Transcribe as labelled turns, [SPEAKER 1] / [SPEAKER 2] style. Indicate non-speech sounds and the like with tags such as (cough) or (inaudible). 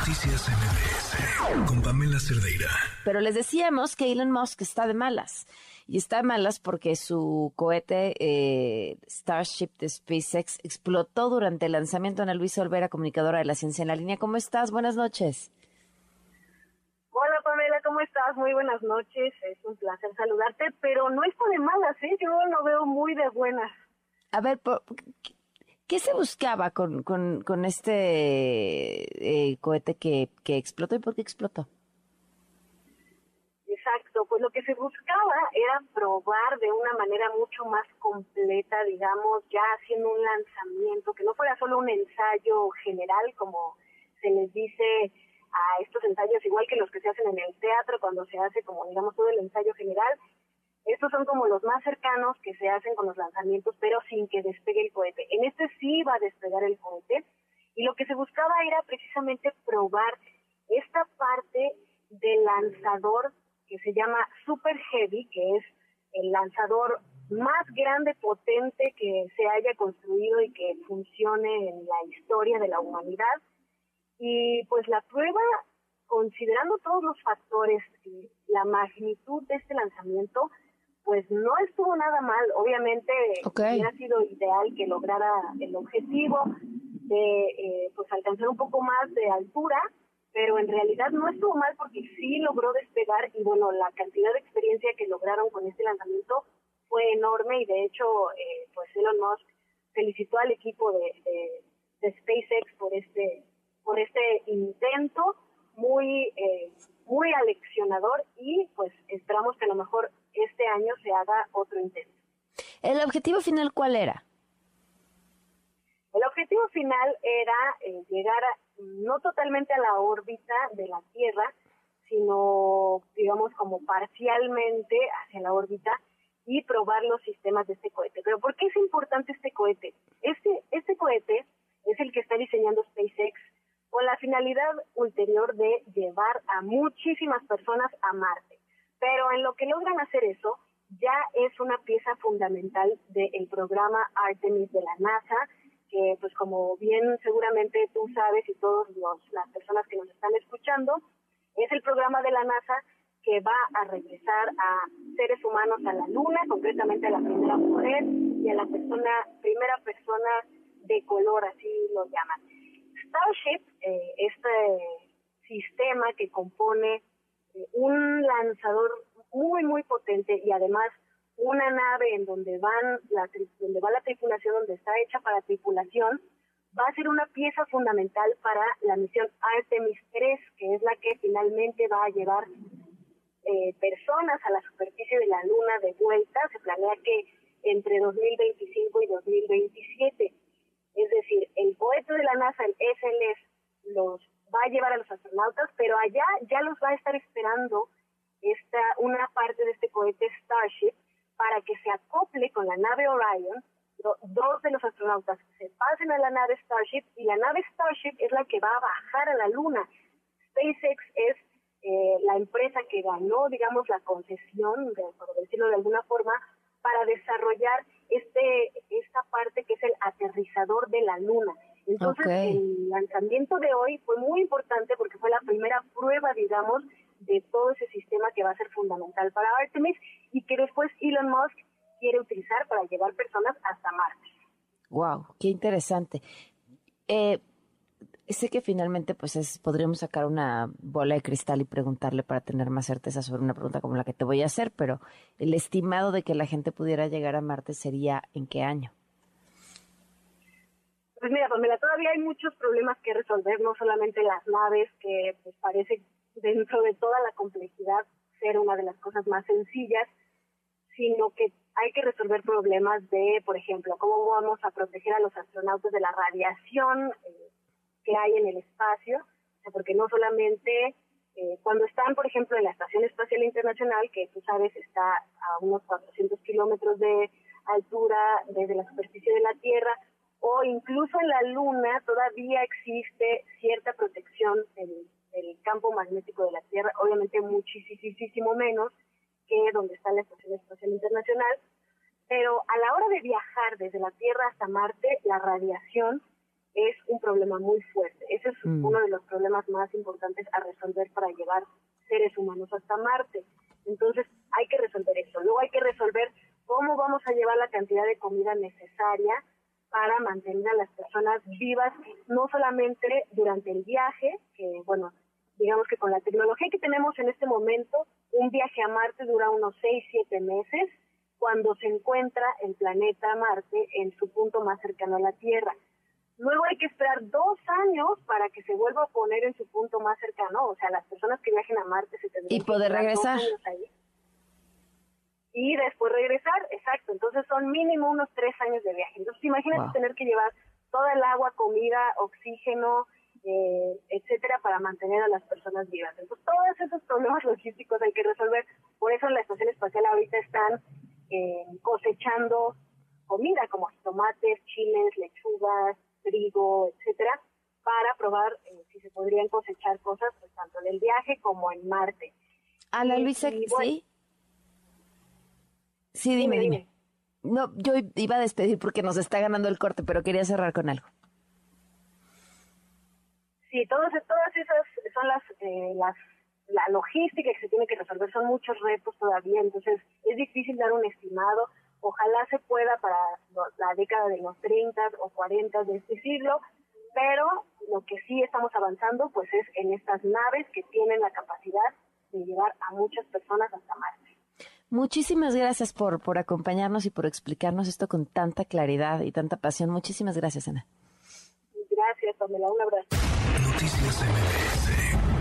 [SPEAKER 1] Noticias MBS con Pamela Cerdeira.
[SPEAKER 2] Pero les decíamos que Elon Musk está de malas. Y está de malas porque su cohete eh, Starship de SpaceX explotó durante el lanzamiento. Ana Luisa Olvera, comunicadora de la ciencia en la línea. ¿Cómo estás? Buenas noches.
[SPEAKER 3] Hola Pamela, ¿cómo estás? Muy buenas noches. Es un placer saludarte, pero no está de malas, ¿eh? Yo lo veo muy de buenas.
[SPEAKER 2] A ver, ¿qué se buscaba con, con, este eh, cohete que, que explotó y por qué explotó?
[SPEAKER 3] Exacto, pues lo que se buscaba era probar de una manera mucho más completa, digamos, ya haciendo un lanzamiento, que no fuera solo un ensayo general, como se les dice a estos ensayos, igual que los que se hacen en el teatro, cuando se hace como, digamos, todo el ensayo general. Estos son como los más cercanos que se hacen con los lanzamientos, pero sin que despegue el cohete. En este sí va a despegar el cohete, y lo que se buscaba era precisamente probar esta parte del lanzador que se llama Super Heavy, que es el lanzador más grande, potente que se haya construido y que funcione en la historia de la humanidad. Y pues la prueba, considerando todos los factores la magnitud de este lanzamiento, pues no estuvo nada mal. Obviamente hubiera sido ideal que lograra el objetivo de eh, pues alcanzar un poco más de altura, pero en realidad no estuvo mal porque sí logró despegar y bueno, la cantidad de experiencia que lograron con este lanzamiento fue enorme y de hecho, eh, pues Elon Musk felicitó al equipo de, de, SpaceX por este, por este intento muy, eh, muy aleccionador y pues esperamos que a lo mejor este año se haga otro intento.
[SPEAKER 2] ¿El objetivo final cuál era?
[SPEAKER 3] El objetivo final era eh, llegar a no totalmente a la órbita de la Tierra, sino, digamos, como parcialmente hacia la órbita y probar los sistemas de este cohete. Pero ¿por qué es importante este cohete? Este, este cohete es el que está diseñando SpaceX con la finalidad ulterior de llevar a muchísimas personas a Marte. Pero en lo que logran hacer eso, ya es una pieza fundamental del programa Artemis de la NASA, que pues como bien seguramente tú sabes y todas las personas que nos están escuchando, es el programa de la NASA que va a regresar a seres humanos a la Luna, concretamente a la primera mujer y a la persona, primera persona de color, así lo llaman. Starship, eh, este sistema que compone un lanzador muy, muy potente y además una nave en donde van la donde va la tripulación, donde está hecha para tripulación, va a ser una pieza fundamental para la misión Artemis 3, que es la que finalmente va a llevar eh, personas a la superficie de la Luna de vuelta. Se planea que entre 2025 y 2027. Es decir, el cohete de la NASA, el SLS, los va a llevar a los astronautas, pero allá ya los va a estar esperando esta una parte de este cohete Starship para que se acople con la nave Orion, dos de los astronautas se pasen a la nave Starship y la nave Starship es la que va a bajar a la Luna. SpaceX es eh, la empresa que ganó, digamos, la concesión, por decirlo de alguna forma, para desarrollar este esta parte que es el aterrizador de la Luna. Entonces, el lanzamiento de hoy fue muy importante porque fue la primera prueba, digamos, de todo ese sistema que va a ser fundamental para Artemis y que después Elon Musk quiere utilizar para llevar personas hasta Marte.
[SPEAKER 2] Wow, qué interesante. Eh, sé que finalmente pues es, podríamos sacar una bola de cristal y preguntarle para tener más certeza sobre una pregunta como la que te voy a hacer, pero el estimado de que la gente pudiera llegar a Marte sería en qué año?
[SPEAKER 3] Pues mira, Pamela, todavía hay muchos problemas que resolver, no solamente las naves, que pues parece dentro de toda la complejidad ser una de las cosas más sencillas, sino que hay que resolver problemas de, por ejemplo, cómo vamos a proteger a los astronautas de la radiación eh, que hay en el espacio, porque no solamente eh, cuando están, por ejemplo, en la Estación Espacial Internacional, que tú sabes está a unos 400 kilómetros de altura desde la superficie de la Tierra, o incluso en la Luna todavía existe cierta protección del, campo magnético de la Tierra, obviamente muchísimo menos que donde está la Estación Espacial Internacional, pero a la hora de viajar desde la Tierra hasta Marte, la radiación es un problema muy fuerte. Ese es
[SPEAKER 2] Mm.
[SPEAKER 3] uno de los problemas más importantes a resolver para llevar seres humanos hasta Marte. Entonces hay que resolver eso. Luego hay que resolver cómo vamos a llevar la cantidad de comida necesaria para mantener a las personas vivas, no solamente durante el viaje, que bueno, digamos que con la tecnología que tenemos en este momento, un viaje a Marte dura unos 6, 7 meses, cuando se encuentra el planeta Marte en su punto más cercano a la Tierra. Luego hay que esperar dos años para que se vuelva a poner en su punto más cercano, o sea, las personas que viajen a Marte se tendrían
[SPEAKER 2] Y
[SPEAKER 3] que
[SPEAKER 2] poder
[SPEAKER 3] dos
[SPEAKER 2] regresar.
[SPEAKER 3] años. Y después regresar, exacto. Entonces son mínimo unos tres años de viaje. Entonces imagínate
[SPEAKER 2] Wow.
[SPEAKER 3] tener que llevar toda el agua, comida, oxígeno, eh, etcétera, para mantener a las personas vivas. Entonces todos esos problemas (laughs) logísticos hay que resolver. Por eso en la estación espacial ahorita están eh, cosechando comida como tomates, chiles, lechugas, trigo, etcétera, para probar eh, si se podrían cosechar cosas pues, tanto en el viaje como en Marte.
[SPEAKER 2] Ana Luisa,
[SPEAKER 3] y bueno,
[SPEAKER 2] ¿sí? Sí, dime,
[SPEAKER 3] Dime,
[SPEAKER 2] dime. No, yo iba a despedir porque nos está ganando el corte, pero quería cerrar con algo.
[SPEAKER 3] Sí, todas, todas esas son las, eh, las, la logística que se tiene que resolver, son muchos retos todavía, entonces es difícil dar un estimado. Ojalá se pueda para la década de los 30 o 40 de este siglo, pero lo que sí estamos avanzando pues es en estas naves que tienen la capacidad de llevar a muchas personas hasta Marte.
[SPEAKER 2] Muchísimas gracias por, por acompañarnos y por explicarnos esto con tanta claridad y tanta pasión. Muchísimas gracias, Ana.
[SPEAKER 3] Gracias, Pamela, un abrazo.
[SPEAKER 1] Noticias MBS